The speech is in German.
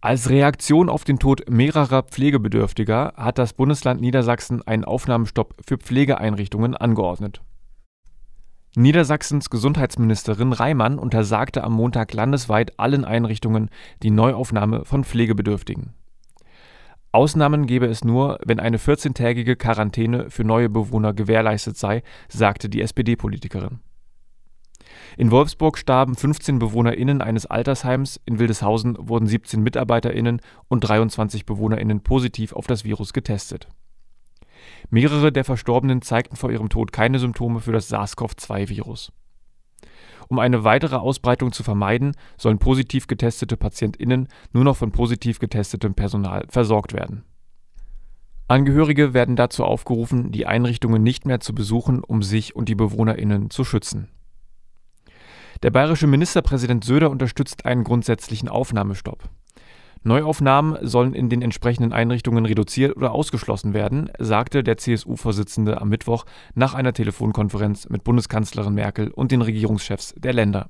Als Reaktion auf den Tod mehrerer Pflegebedürftiger hat das Bundesland Niedersachsen einen Aufnahmestopp für Pflegeeinrichtungen angeordnet. Niedersachsens Gesundheitsministerin Reimann untersagte am Montag landesweit allen Einrichtungen die Neuaufnahme von Pflegebedürftigen. Ausnahmen gebe es nur, wenn eine 14-tägige Quarantäne für neue Bewohner gewährleistet sei, sagte die SPD-Politikerin. In Wolfsburg starben 15 BewohnerInnen eines Altersheims, in Wildeshausen wurden 17 MitarbeiterInnen und 23 BewohnerInnen positiv auf das Virus getestet. Mehrere der Verstorbenen zeigten vor ihrem Tod keine Symptome für das SARS-CoV-2-Virus. Um eine weitere Ausbreitung zu vermeiden, sollen positiv getestete PatientInnen nur noch von positiv getestetem Personal versorgt werden. Angehörige werden dazu aufgerufen, die Einrichtungen nicht mehr zu besuchen, um sich und die BewohnerInnen zu schützen. Der bayerische Ministerpräsident Söder unterstützt einen grundsätzlichen Aufnahmestopp. Neuaufnahmen sollen in den entsprechenden Einrichtungen reduziert oder ausgeschlossen werden, sagte der CSU-Vorsitzende am Mittwoch nach einer Telefonkonferenz mit Bundeskanzlerin Merkel und den Regierungschefs der Länder